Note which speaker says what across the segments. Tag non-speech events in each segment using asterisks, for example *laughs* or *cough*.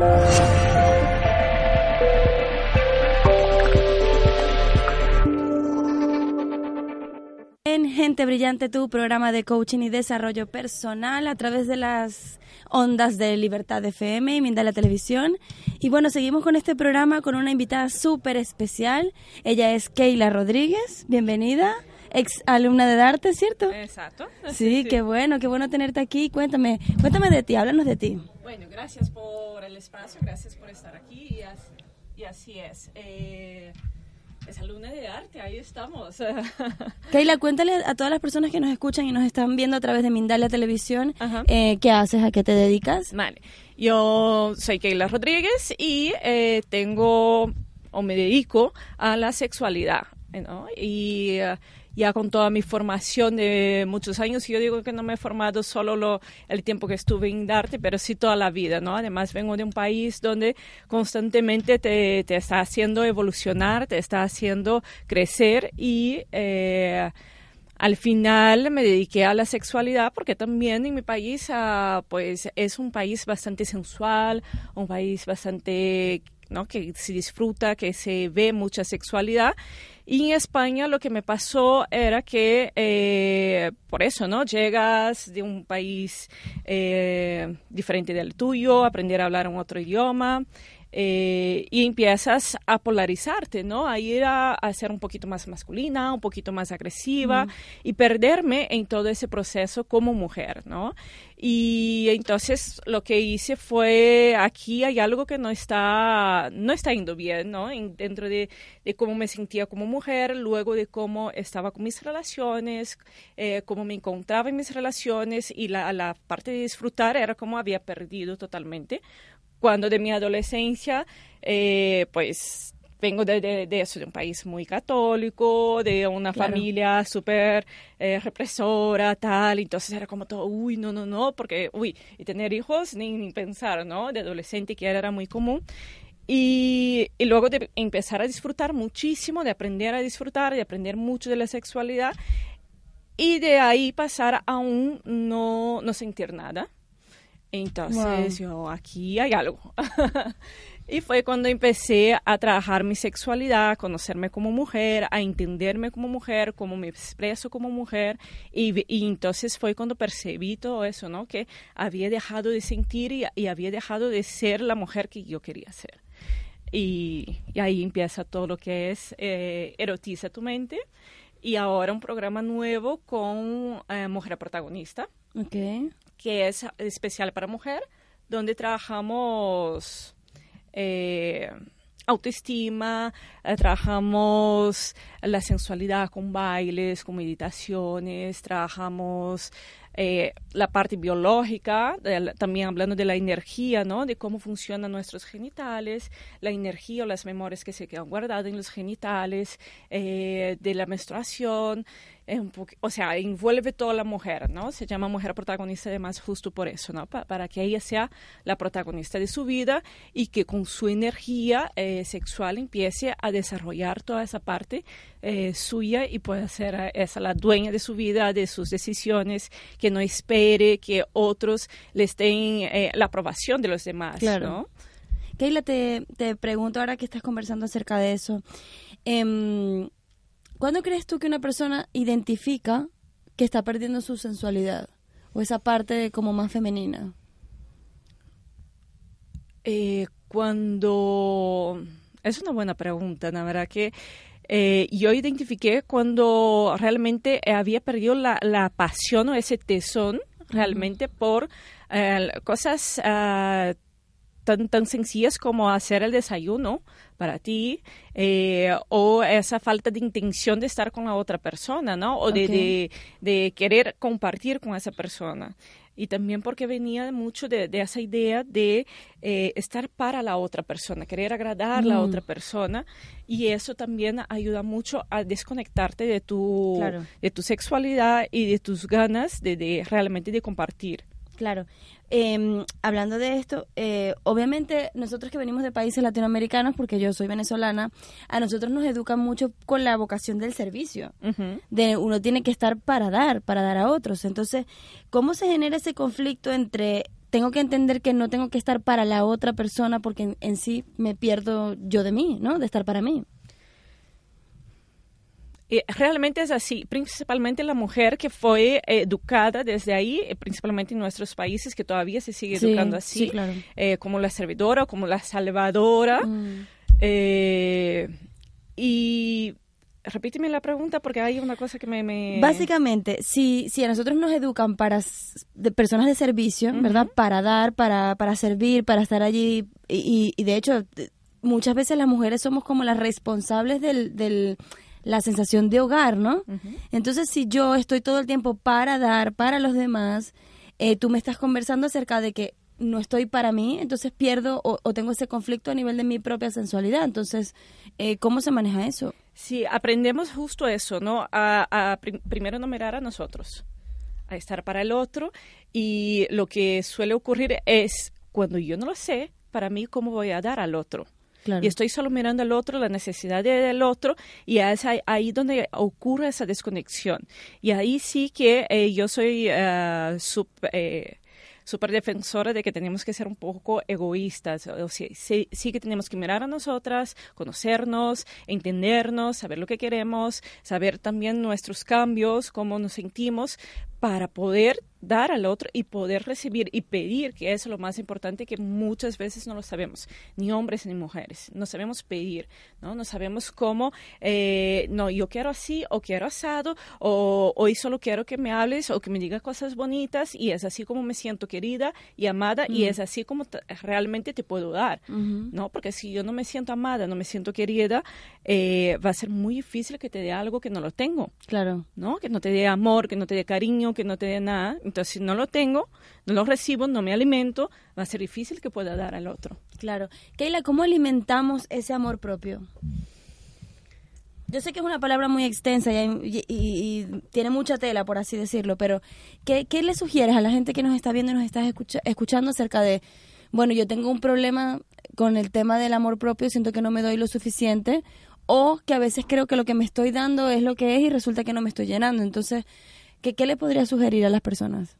Speaker 1: En Gente Brillante, tu programa de coaching y desarrollo personal a través de las ondas de Libertad FM y Mindala Televisión. Y bueno, seguimos con este programa con una invitada súper especial. Ella es Keila Rodríguez. Bienvenida. Ex alumna de Darte, ¿cierto?
Speaker 2: Exacto.
Speaker 1: Sí, qué bueno, qué bueno tenerte aquí. Cuéntame, cuéntame de ti, háblanos de ti.
Speaker 2: Bueno, gracias por el espacio, gracias por estar aquí y así, y así es. Eh, es alumna de arte, ahí estamos. *laughs*
Speaker 1: Keila, cuéntale a todas las personas que nos escuchan y nos están viendo a través de Mindalia Televisión, eh, ¿qué haces? ¿A qué te dedicas?
Speaker 2: Vale, yo soy Keila Rodríguez y eh, tengo o me dedico a la sexualidad, ¿no? Y eh, ya con toda mi formación de muchos años, yo digo que no me he formado solo lo, el tiempo que estuve en Darte, pero sí toda la vida, ¿no? Además vengo de un país donde constantemente te, te está haciendo evolucionar, te está haciendo crecer y... eh, al final me dediqué a la sexualidad porque también en mi país ah, pues es un país bastante sensual, un país bastante ¿no? que se disfruta, que se ve mucha sexualidad. Y en España lo que me pasó era que, eh, por eso, ¿no? Llegas de un país eh, diferente del tuyo, aprender a hablar un otro idioma, eh, y empiezas a polarizarte, ¿no? A ir a, a, ser un poquito más masculina, un poquito más agresiva mm. y perderme en todo ese proceso como mujer, ¿no? Y entonces lo que hice fue, aquí hay algo que no está, no está yendo bien, ¿no? En, dentro de, de, cómo me sentía como mujer, luego de cómo estaba con mis relaciones, eh, cómo me encontraba en mis relaciones y la, la parte de disfrutar era como había perdido totalmente cuando de mi adolescencia, eh, pues vengo de, de, de, eso, de un país muy católico, de una claro. familia súper eh, represora, tal, entonces era como todo, uy, no, no, no, porque, uy, y tener hijos, ni, ni pensar, ¿no? De adolescente que era muy común. Y, y, luego de empezar a disfrutar muchísimo, de aprender a disfrutar, de aprender mucho de la sexualidad, y de ahí pasar a un no, no sentir nada entonces wow. yo, aquí hay algo. *laughs* y fue cuando empecé a trabajar mi sexualidad, a conocerme como mujer, a entenderme como mujer, cómo me expreso como mujer. Y, y, entonces fue cuando percibí todo eso, ¿no? Que había dejado de sentir y, y había dejado de ser la mujer que yo quería ser. Y, y ahí empieza todo lo que es eh, erotiza tu mente. Y ahora un programa nuevo con eh, Mujer Protagonista.
Speaker 1: Okay
Speaker 2: que es especial para mujer, donde trabajamos eh, autoestima, eh, trabajamos la sensualidad con bailes, con meditaciones, trabajamos eh, la parte biológica, también hablando de la energía, ¿no? De cómo funcionan nuestros genitales, la energía o las memorias que se quedan guardadas en los genitales, eh, de la menstruación, un o sea, envuelve toda la mujer, ¿no? Se llama mujer protagonista además justo por eso, ¿no? Pa para que ella sea la protagonista de su vida y que con su energía eh, sexual empiece a desarrollar toda esa parte eh, suya y pueda ser esa la dueña de su vida, de sus decisiones, que no espere que otros le estén eh, la aprobación de los demás,
Speaker 1: claro.
Speaker 2: ¿no?
Speaker 1: Keila, te, te pregunto ahora que estás conversando acerca de eso. Eh, ¿Cuándo crees tú que una persona identifica que está perdiendo su sensualidad o esa parte como más femenina?
Speaker 2: Eh, cuando... Es una buena pregunta, la verdad que eh, yo identifiqué cuando realmente había perdido la, la pasión o ese tesón realmente uh -huh. por eh, cosas uh, tan, tan sencillas como hacer el desayuno para ti eh, o esa falta de intención de estar con la otra persona, ¿no? O de, de, querer compartir con esa persona. Y también porque venía mucho de, de esa idea de eh, estar para la otra persona, querer agradar a mm. la otra persona. Y eso también ayuda mucho a desconectarte de tu,
Speaker 1: claro.
Speaker 2: de tu sexualidad y de tus ganas de, de realmente de compartir.
Speaker 1: Claro. Eh, hablando de esto, eh, obviamente nosotros que venimos de países latinoamericanos, porque yo soy venezolana, a nosotros nos educan mucho con la vocación del servicio.
Speaker 2: Uh -huh.
Speaker 1: De uno tiene que estar para dar, para dar a otros. Entonces, ¿cómo se genera ese conflicto entre tengo que entender que no tengo que estar para la otra persona porque en, en sí me pierdo yo de mí, ¿no? De estar para mí.
Speaker 2: Y realmente es así, principalmente la mujer que fue educada desde ahí, eh, principalmente en nuestros países que todavía se sigue
Speaker 1: Sí,
Speaker 2: educando así,
Speaker 1: sí, claro.
Speaker 2: eh, como la servidora, como la salvadora.
Speaker 1: Mm.
Speaker 2: Eh, y repíteme la pregunta porque hay una cosa que me... me-
Speaker 1: Básicamente, si, si a nosotros nos educan para de personas de servicio, ¿verdad? Para dar, para, para servir, para estar allí. Y, y- y de hecho, muchas veces las mujeres somos como las responsables del, del la sensación de hogar, ¿no? Entonces, si yo estoy todo el tiempo para dar, para los demás, eh, tú me estás conversando acerca de que no estoy para mí, entonces pierdo o, o tengo ese conflicto a nivel de mi propia sensualidad. Entonces, eh, ¿cómo se maneja eso?
Speaker 2: Sí, aprendemos justo eso, ¿no? A, a prim- primero no mirar a nosotros, a estar para el otro. Y lo que suele ocurrir es, cuando yo no lo sé, para mí, ¿cómo voy a dar al otro?
Speaker 1: Claro.
Speaker 2: Y estoy solo mirando al otro, la necesidad de- del otro, y es ahí, donde ocurre esa desconexión. Y ahí sí que eh, yo soy eh, sup- eh, súper defensora de que tenemos que ser un poco egoístas. O sea, sí, sí que tenemos que mirar a nosotras, conocernos, entendernos, saber lo que queremos, saber también nuestros cambios, cómo nos sentimos, para poder dar al otro y poder recibir y pedir, que es lo más importante que muchas veces no lo sabemos, ni hombres ni mujeres, no sabemos pedir, ¿no? No sabemos cómo, eh, no, yo quiero así o quiero asado o hoy solo quiero que me hables o que me digas cosas bonitas y es así como me siento querida y amada y es así como te- realmente te puedo dar. ¿no? Porque si yo no me siento amada, no me siento querida, eh, va a ser muy difícil que te dé algo que no lo tengo.
Speaker 1: Claro.
Speaker 2: ¿no? Que no te dé amor, que no te dé cariño, que no te dé nada. Entonces, si no lo tengo, no lo recibo, no me alimento, va a ser difícil que pueda dar al otro.
Speaker 1: Claro. Keila, ¿cómo alimentamos ese amor propio? Yo sé que es una palabra muy extensa y, y tiene mucha tela, por así decirlo, pero ¿qué, qué le sugieres a la gente que nos está viendo y nos está escucha- escuchando acerca de, bueno, yo tengo un problema con el tema del amor propio, siento que no me doy lo suficiente, o que a veces creo que lo que me estoy dando es lo que es y resulta que no me estoy llenando? Entonces, ¿qué, qué le podría sugerir a las personas?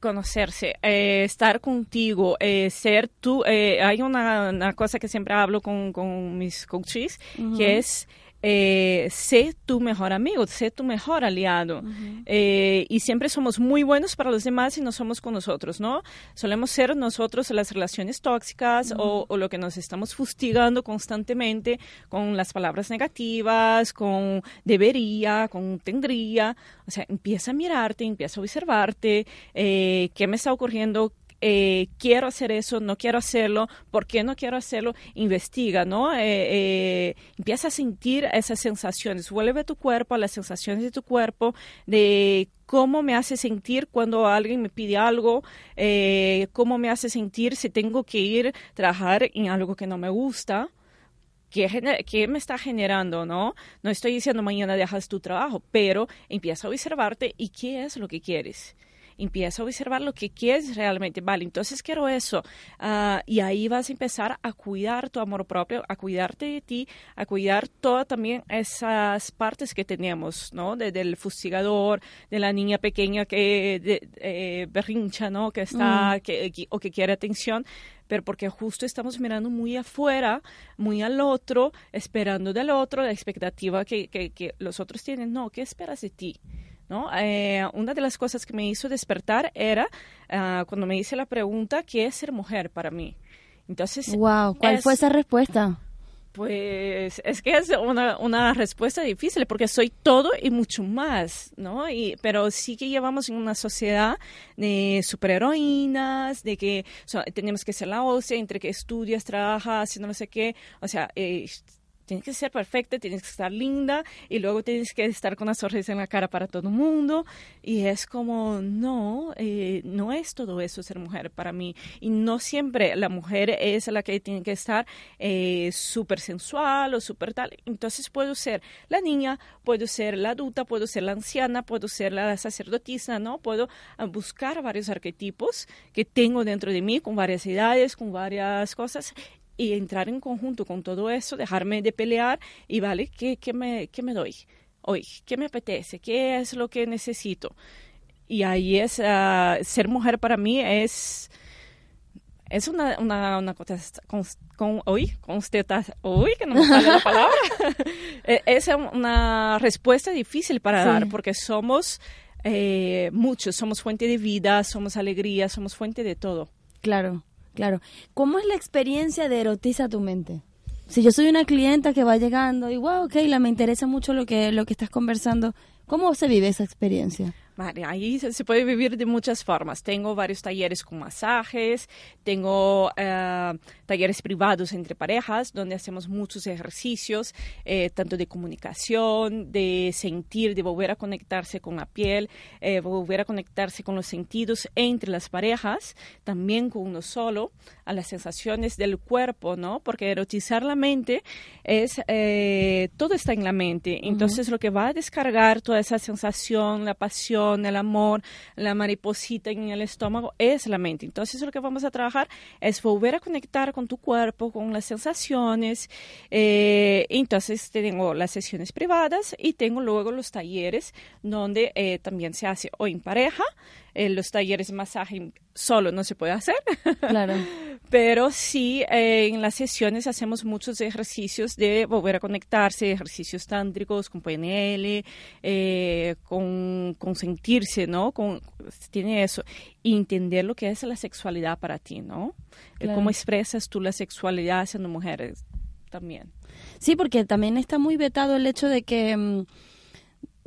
Speaker 2: Conocerse, eh, estar contigo, eh, ser tú. eh, hay una, una cosa que siempre hablo con, con mis coaches, que es eh, sé tu mejor amigo, sé tu mejor aliado. Eh, y siempre somos muy buenos para los demás y no somos con nosotros, ¿no? Solemos ser nosotros las relaciones tóxicas o, o lo que nos estamos fustigando constantemente con las palabras negativas, con debería, con tendría. O sea, empieza a mirarte, empieza a observarte, eh, qué me está ocurriendo, eh, quiero hacer eso, no quiero hacerlo, ¿por qué no quiero hacerlo? Investiga, ¿no? Eh, eh, empieza a sentir esas sensaciones, vuelve tu cuerpo, a las sensaciones de tu cuerpo, de cómo me hace sentir cuando alguien me pide algo, eh, cómo me hace sentir si tengo que ir a trabajar en algo que no me gusta. ¿Qué, gener- qué me está generando, no? No estoy diciendo mañana dejas tu trabajo, pero empieza a observarte y qué es lo que quieres empieza a observar lo que quieres realmente. Vale, entonces quiero eso. Ah, y ahí vas a empezar a cuidar tu amor propio, a cuidarte de ti, a cuidar todas también esas partes que tenemos, ¿no? De- del fustigador, de la niña pequeña que de- eh, berrincha, ¿no? Que está, que, que- o que quiere atención pero porque justo estamos mirando muy afuera, muy al otro, esperando del otro, la expectativa que, que, que los otros tienen. No, ¿qué esperas de ti? ¿No? Eh, una de las cosas que me hizo despertar era ah, cuando me hice la pregunta, ¿qué es ser mujer para mí? Entonces,
Speaker 1: Wow, ¿cuál
Speaker 2: es-
Speaker 1: fue esa respuesta?
Speaker 2: pues es que es una, una respuesta difícil porque soy todo y mucho más, ¿no? Y, pero sí que llevamos en una sociedad de superheroínas, de que so- tenemos que ser la hostia, entre que estudias, trabajas, y no sé qué. O sea, eh, tienes que ser perfecta, tienes que estar linda y luego tienes que estar con una sonrisa en la cara para todo el mundo. Y es como, no, eh, no es todo eso ser mujer para mí. Y no siempre la mujer es la que tiene que estar eh, súper sensual o súper tal. Entonces puedo ser la niña, puedo ser la adulta, puedo ser la anciana, puedo ser la sacerdotisa, ¿no? Puedo ah, buscar varios arquetipos que tengo dentro de mí con varias edades, con varias cosas y entrar en conjunto con todo eso, dejarme de pelear y, ¿vale? ¿Qué, qué, me, qué me doy hoy? ¿Qué me apetece? ¿Qué es lo que necesito? y ahí es, uh, ser mujer para mí es, es una, una, una con, con, uy, uy, que no me sale la palabra. *laughs* E, es una respuesta difícil para dar porque somos eh, muchos, somos fuente de vida, somos alegría, somos fuente de todo.
Speaker 1: Claro, claro. ¿Cómo es la experiencia de erotiza tu mente? Si yo soy una clienta que va llegando y wow, ok, la me interesa mucho lo que, lo que estás conversando, ¿cómo se vive esa experiencia?
Speaker 2: Ahí se, puede vivir de muchas formas. Tengo varios talleres con masajes, tengo eh, talleres privados entre parejas donde hacemos muchos ejercicios, eh, tanto de comunicación, de sentir, de volver a conectarse con la piel, eh, volver a conectarse con los sentidos entre las parejas, también con uno solo, a las sensaciones del cuerpo, ¿no? Porque erotizar la mente es, todo está en la mente. Entonces lo que va a descargar toda esa sensación, la pasión, el amor, la mariposita en el estómago, es la mente. Entonces lo que vamos a trabajar es volver a conectar con tu cuerpo, con las sensaciones. Eh, entonces tengo las sesiones privadas y tengo luego los talleres donde eh, también se hace o en pareja, en los talleres de masaje solo no se puede hacer. *laughs* Claro. Pero sí, eh, en las sesiones hacemos muchos ejercicios de volver a conectarse, ejercicios tántricos con PNL, eh, con, con, sentirse, ¿no? Con, tiene eso. Y entender lo que es la sexualidad para ti, ¿no? Cómo expresas tú la sexualidad siendo mujeres también.
Speaker 1: Sí, porque también está muy vetado el hecho de que mm,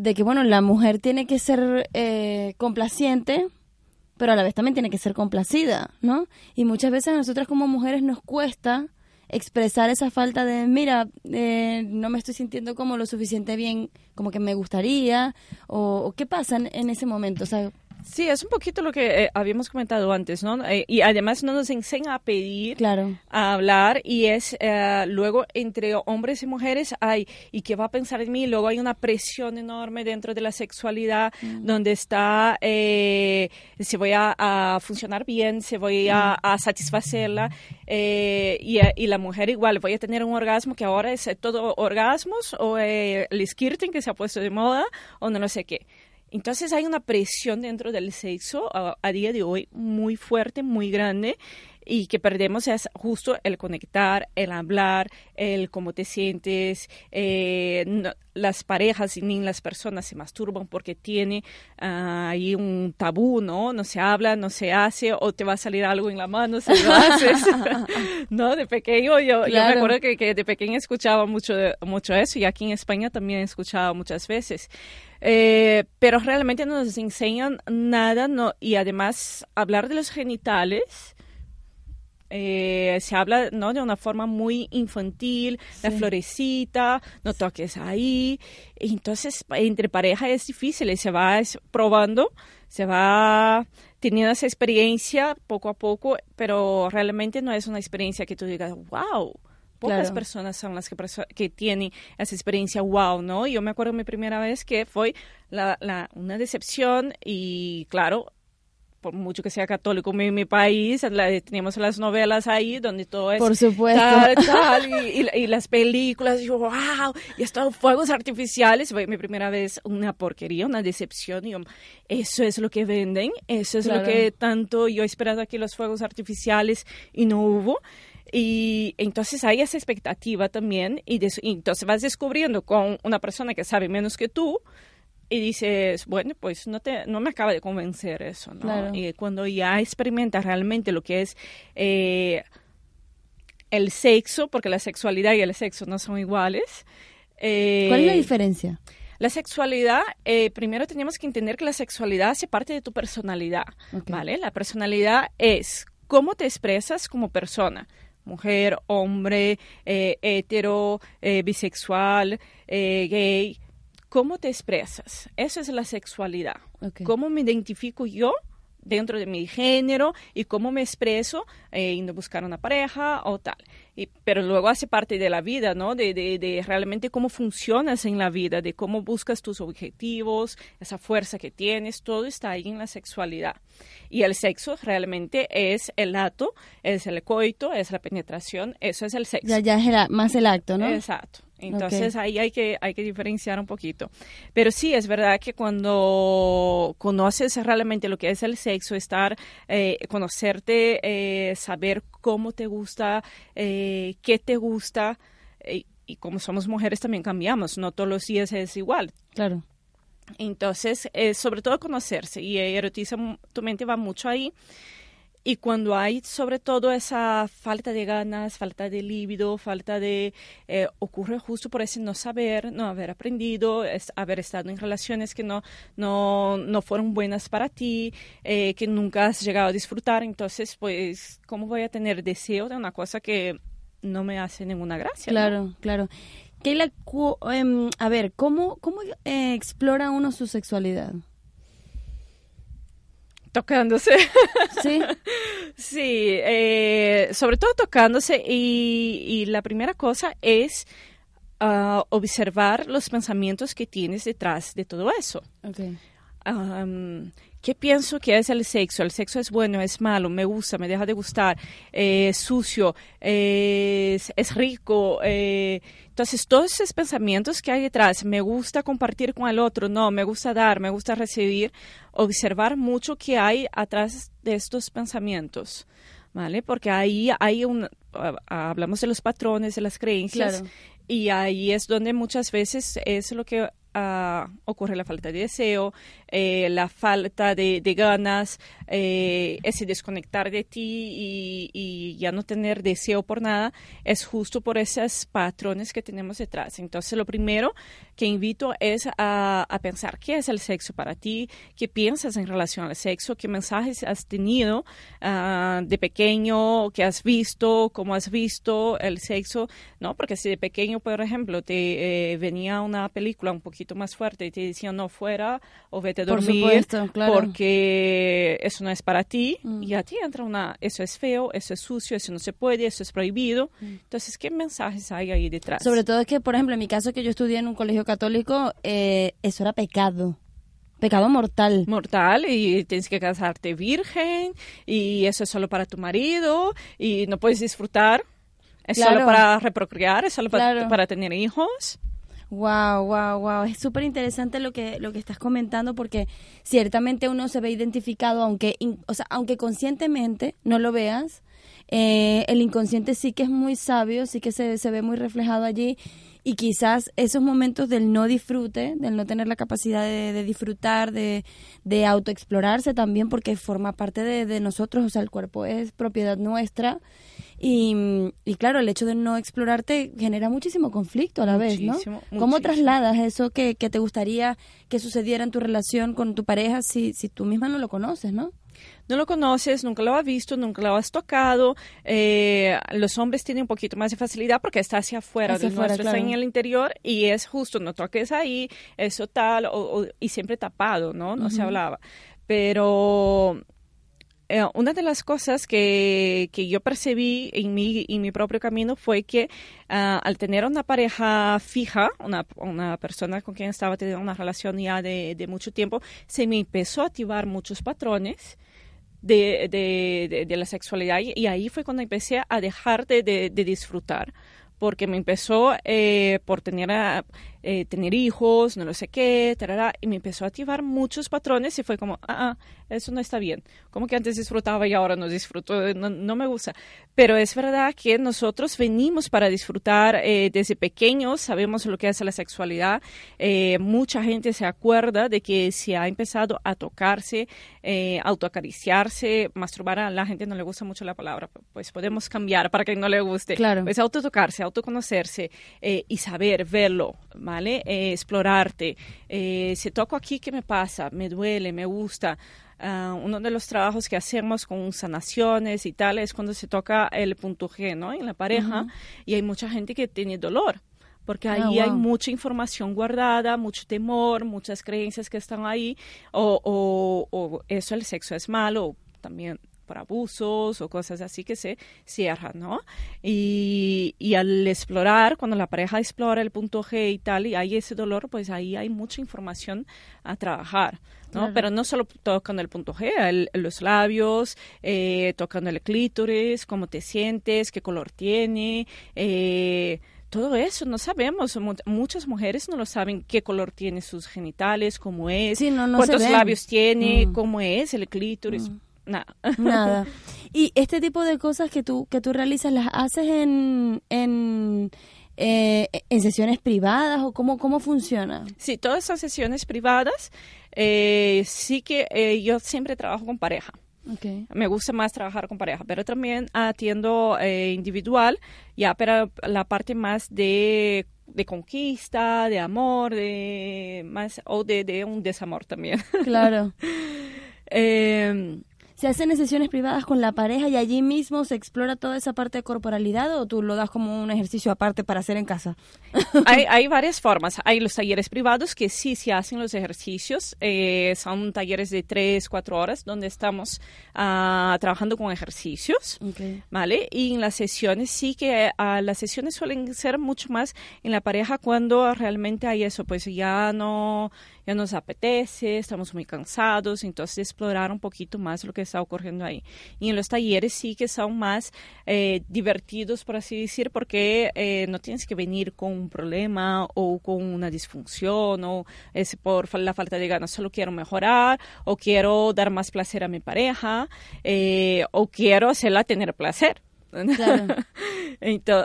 Speaker 1: de que, bueno, la mujer tiene que ser eh, complaciente, pero a la vez también tiene que ser complacida, ¿no? Y muchas veces a nosotras como mujeres nos cuesta expresar esa falta de, mira, eh, no me estoy sintiendo como lo suficiente bien como que me gustaría, o, qué pasa en, ese momento, o sea,
Speaker 2: Sí, es un poquito lo que eh, habíamos comentado antes, ¿no? Eh, y además no nos enseña a pedir, claro. a hablar, y es eh, luego entre hombres y mujeres hay, ¿y qué va a pensar en mí? Luego hay una presión enorme dentro de la sexualidad, mm. donde está, se voy a, funcionar bien, se voy a, mm. satisfacerla, y, y, la mujer igual, voy a tener un orgasmo que ahora es todo orgasmos, o el skirting que se ha puesto de moda, o no, no sé qué. Entonces hay una presión dentro del sexo a, día de hoy muy fuerte, muy grande y que perdemos es justo el conectar, el hablar, el cómo te sientes. Eh, las parejas ni las personas se masturban porque tiene ah, ahí un tabú, ¿no? No se habla, no se hace, o te va a salir algo en la mano si lo haces. *laughs* ¿No? De pequeño, yo, yo me acuerdo que, que, de pequeño escuchaba mucho, mucho eso y aquí en España también he escuchado muchas veces. Eh, pero realmente no nos enseñan nada no, y además hablar de los genitales eh, se habla ¿no? de una forma muy infantil, la florecita, no toques ahí. Entonces, entre pareja es difícil se va probando, se va teniendo esa experiencia poco a poco, pero realmente no es una experiencia que tú digas, wow, Pocas personas son las que, que tienen esa experiencia wow, ¿no? Yo me acuerdo mi primera vez que fue la, la, una decepción y claro, por mucho que sea católico en mi país, teníamos las novelas ahí donde todo es
Speaker 1: por supuesto.
Speaker 2: tal, *laughs* y, las películas, y yo, wow, y estos fuegos artificiales, fue mi primera vez una porquería, una decepción, y eso es lo que venden, eso es lo que tanto yo esperaba aquí los fuegos artificiales y no hubo. Y entonces hay esa expectativa también y, entonces vas descubriendo con una persona que sabe menos que tú y dices, bueno, pues no, te, no me acaba de convencer eso, ¿no? Y cuando ya experimentas realmente lo que es eh, el sexo, porque la sexualidad y el sexo no son iguales.
Speaker 1: Eh, ¿Cuál es la diferencia?
Speaker 2: La sexualidad, eh, primero tenemos que entender que la sexualidad hace parte de tu personalidad, ¿vale? La personalidad es cómo te expresas como persona mujer, hombre, eh, hetero, eh, bisexual, eh, gay. ¿Cómo te expresas? Eso es la sexualidad. ¿Cómo me identifico yo dentro de mi género y cómo me expreso eh, a buscar una pareja o tal. Y, pero luego hace parte de la vida, ¿no? De, de, de, realmente cómo funcionas en la vida, de cómo buscas tus objetivos, esa fuerza que tienes, todo está ahí en la sexualidad. Y el sexo realmente es el acto, es el coito, es la penetración, eso es el sexo.
Speaker 1: Ya, ya es más el acto, ¿no?
Speaker 2: Exacto. Entonces ahí hay que, hay que diferenciar un poquito. Pero sí, es verdad que cuando conoces realmente lo que es el sexo, estar, eh, conocerte, eh, saber cómo te gusta, eh, qué te gusta, y como somos mujeres también cambiamos, no todos los días es igual.
Speaker 1: Claro.
Speaker 2: Entonces, sobre todo conocerse y erotiza tu mente va mucho ahí. Y cuando hay sobre todo esa falta de ganas, falta de líbido, falta de... Eh, ocurre justo por ese no saber, no haber aprendido, haber estado en relaciones que no, no, no fueron buenas para ti, eh, que nunca has llegado a disfrutar. Entonces, pues, ¿cómo voy a tener deseo de una cosa que no me hace ninguna gracia?
Speaker 1: Claro, claro. Keila, em, a ver, ¿cómo, cómo eh, explora uno su sexualidad?
Speaker 2: Tocándose.
Speaker 1: Sí. *laughs*
Speaker 2: sí, eh, sobre todo tocándose y, la primera cosa es ah, observar los pensamientos que tienes detrás de todo eso.
Speaker 1: Okay.
Speaker 2: ¿Qué pienso que es el sexo? ¿El sexo es bueno, es malo, me gusta, me deja de gustar, es sucio, es, rico? Eh, entonces, todos esos pensamientos que hay detrás, me gusta compartir con el otro, no, me gusta dar, me gusta recibir, observar mucho que hay atrás de estos pensamientos. ¿Vale? Porque ahí hay un, hablamos de los patrones, de las creencias, y ahí es donde muchas veces es lo que uh, ocurre la falta de deseo, eh, la falta de, ganas, eh, ese desconectar de ti y, ya no tener deseo por nada, es justo por esos patrones que tenemos detrás. Entonces, lo primero que invito es a, pensar qué es el sexo para ti, qué piensas en relación al sexo, qué mensajes has tenido ah, de pequeño, qué has visto, cómo has visto el sexo, ¿no? Porque si de pequeño, por ejemplo, te eh, venía una película un poquito más fuerte y te decían no fuera o vete a dormir porque eso no es para ti mm. y a ti entra una, eso es feo, eso es sucio, eso no se puede, eso es prohibido. Mm. Entonces, ¿qué mensajes hay ahí detrás?
Speaker 1: Sobre todo es que, por ejemplo, en mi caso que yo estudié en un colegio católico, eh, eso era pecado. Pecado mortal.
Speaker 2: Mortal y tienes que casarte virgen y eso es solo para tu marido y no puedes disfrutar. Es solo para reprocrear, es solo para, para tener hijos.
Speaker 1: Wow, wow, wow. Es súper interesante lo que, lo que estás comentando porque ciertamente uno se ve identificado, aunque, o sea, aunque conscientemente no lo veas, eh, el inconsciente sí que es muy sabio, sí que se, se ve muy reflejado allí y quizás esos momentos del no disfrute, del no tener la capacidad de, disfrutar, de, de autoexplorarse también, porque forma parte de, de, nosotros, o sea, el cuerpo es propiedad nuestra. Y, y, claro, el hecho de no explorarte genera muchísimo conflicto a la vez, ¿no? ¿Cómo trasladas eso que, que te gustaría que sucediera en tu relación con tu pareja si, si tú misma no lo conoces, ¿no?
Speaker 2: No lo conoces, nunca lo has visto, nunca lo has tocado. Eh, los hombres tienen un poquito más de facilidad porque está hacia afuera, hacia afuera, está en el interior y es justo, no toques ahí, eso tal, y siempre tapado, ¿no? No se hablaba. Pero eh, una de las cosas que, que, yo percibí en mi, en mi propio camino fue que ah, al tener una pareja fija, una, una, persona con quien estaba teniendo una relación ya de, de mucho tiempo, se me empezó a activar muchos patrones de, de, de, la sexualidad y ahí fue cuando empecé a dejar de, disfrutar porque me empezó eh, por tener, eh, tener hijos, no lo sé qué, y me empezó a activar muchos patrones y fue como, ah, ah eso no está bien. Como que antes disfrutaba y ahora no disfruto, no, me gusta. Pero es verdad que nosotros venimos para disfrutar eh, desde pequeños, sabemos lo que es la sexualidad. Eh, mucha gente se acuerda de que se ha empezado a tocarse, eh, autoacariciarse, masturbar. A la gente no le gusta mucho la palabra, pues podemos cambiar para que no le guste.
Speaker 1: Claro.
Speaker 2: Pues autotocarse, autoconocerse eh, y saber verlo, ¿vale? explorarte. si toco aquí, ¿qué me pasa? Me duele, me gusta. Ah, uno de los trabajos que hacemos con sanaciones y tal es cuando se toca el punto G, ¿no? En la pareja y hay mucha gente que tiene dolor porque ah, ahí hay mucha información guardada, mucho temor, muchas creencias que están ahí, o, o, o eso el sexo es malo, también por abusos o cosas así que se cierran, ¿no? Y, y, al explorar, cuando la pareja explora el punto G y tal, y hay ese dolor, pues ahí hay mucha información a trabajar. ¿no? Pero no solo tocando el punto G, los labios, eh, tocando el clítoris, cómo te sientes, qué color tiene, eh, todo eso no sabemos. Muchas mujeres no lo saben qué color tiene sus genitales, cómo es, cuántos labios tiene, mm. cómo es el clítoris. Mm. Nada.
Speaker 1: Nada. *laughs* Y este tipo de cosas que tú, que tú realizas, ¿las haces en, en, eh, en sesiones privadas o cómo, cómo funciona?
Speaker 2: Sí, todas esas sesiones privadas, eh, sí que eh, yo siempre trabajo con pareja. Okay. Me gusta más trabajar con pareja, pero también atiendo individual, ya pero la parte más de, de conquista, de amor, de más o de, de un desamor también.
Speaker 1: Claro. *laughs* eh, ¿Se hacen sesiones privadas con la pareja y allí mismo se explora toda esa parte de corporalidad o tú lo das como un ejercicio aparte para hacer en casa? *laughs*
Speaker 2: hay, varias formas. Hay los talleres privados que sí se hacen los ejercicios. Eh, son talleres de tres, cuatro horas donde estamos ah, trabajando con ejercicios. ¿Vale? Y en las sesiones sí que ah, las sesiones suelen ser mucho más en la pareja cuando realmente hay eso, pues ya no ya nos apetece, estamos muy cansados, entonces explorar un poquito más lo que está ocurriendo ahí. Y en los talleres sí que son más eh, divertidos, por así decir, porque eh, no tienes que venir con un problema o con una disfunción o es por la falta de ganas, solo quiero mejorar o quiero dar más placer a mi pareja eh, o quiero hacerla tener placer. *laughs*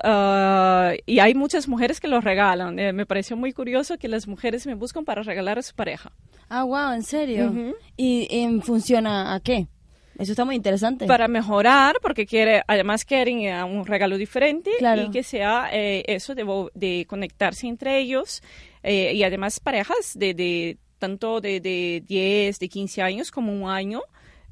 Speaker 2: Ah, y hay muchas mujeres que lo regalan. Eh, me pareció muy curioso que las mujeres me buscan para regalar a su pareja.
Speaker 1: Ah, wow, ¿en serio? ¿Y, ¿Y funciona a qué? Eso está muy interesante.
Speaker 2: Para mejorar, porque quiere, además quieren eh, un regalo diferente y que sea eh, eso de, de, conectarse entre ellos y además parejas de, de tanto de, de 10, de 15 años como un año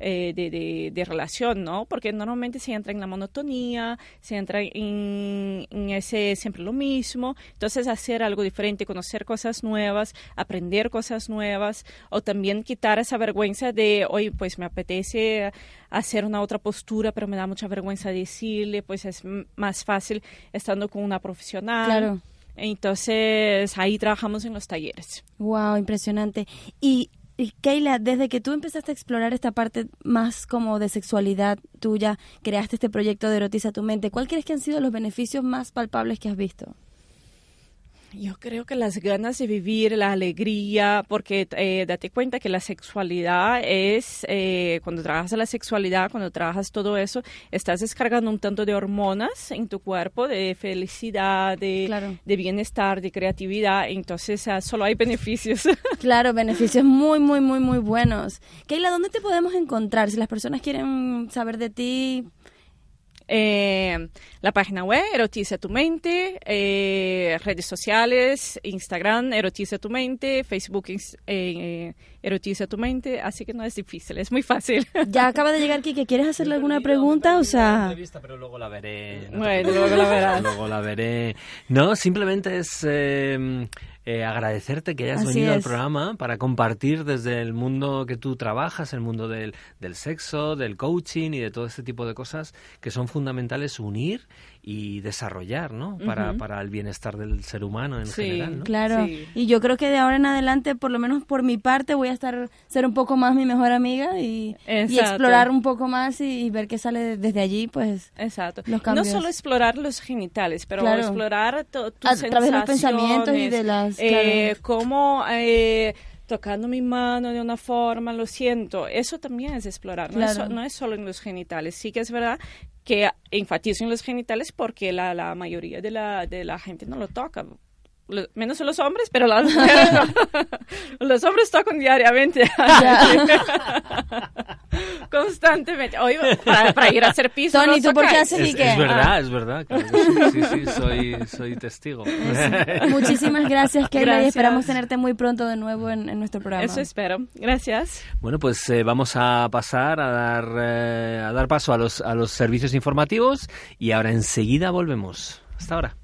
Speaker 2: eh, de, de, relación, ¿no? Porque normalmente se entra en la monotonía, se entra en, ese siempre lo mismo. Entonces, hacer algo diferente, conocer cosas nuevas, aprender cosas nuevas, o también quitar esa vergüenza de, hoy pues me apetece hacer una otra postura, pero me da mucha vergüenza decirle, pues es más fácil estando con una profesional.
Speaker 1: Claro.
Speaker 2: Entonces, ahí trabajamos en los talleres.
Speaker 1: Wow, impresionante. Y y Keila, desde que tú empezaste a explorar esta parte más como de sexualidad tuya, creaste este proyecto de Erotiza tu mente, ¿cuál crees que han sido los beneficios más palpables que has visto?
Speaker 2: Yo creo que las ganas de vivir, la alegría, porque eh, date cuenta que la sexualidad es, eh, cuando trabajas la sexualidad, cuando trabajas todo eso, estás descargando un tanto de hormonas en tu cuerpo, de felicidad, de, de bienestar, de creatividad, entonces ah, solo hay beneficios. *laughs*
Speaker 1: Claro, beneficios muy, muy, muy, muy buenos. Keila, ¿dónde te podemos encontrar? Si las personas quieren saber de ti,
Speaker 2: eh, la página web, Erotiza tu mente, eh, redes sociales, Instagram, Erotiza tu mente, Facebook, eh, Erotiza tu mente, así que no es difícil, es muy fácil. *laughs*
Speaker 1: Ya acaba de llegar Kike, ¿quieres hacerle alguna pregunta? O sea...
Speaker 3: pero luego la veré.
Speaker 2: bueno, luego la verás.
Speaker 3: luego la veré. No, simplemente es... Eh, eh, agradecerte que hayas venido al programa para compartir desde el mundo que tú trabajas, el mundo del, del sexo, del coaching y de todo este tipo de cosas que son fundamentales unir y desarrollar, ¿no? Para, para el bienestar del ser humano en general, ¿no?
Speaker 1: Claro, y yo creo que de ahora en adelante, por lo menos por mi parte, voy a estar ser un poco más mi mejor amiga y, explorar un poco más y, ver qué sale desde allí, pues.
Speaker 2: Exacto. No solo explorar los genitales, pero explorar tus
Speaker 1: a través de los pensamientos y de las.
Speaker 2: Eh, cómo eh, tocando mi mano de una forma, lo siento. Eso también es explorar, no, es, no, es, solo en los genitales. Sí que es verdad que enfatizo en los genitales porque la, la mayoría de la, de la gente no lo toca menos los hombres, pero las *laughs* los hombres tocan diariamente. *laughs* Constantemente. Hoy, para, ir a hacer piso.
Speaker 1: Tony, ¿tú por qué haces
Speaker 3: es, es verdad, es verdad. sí, sí, soy, soy testigo.
Speaker 1: Muchísimas gracias, Keila, y esperamos tenerte muy pronto de nuevo en, nuestro programa.
Speaker 2: Eso espero. Gracias.
Speaker 3: Bueno, pues eh, vamos a pasar a dar, eh, a dar paso a los, a los servicios informativos y ahora enseguida volvemos. Hasta ahora.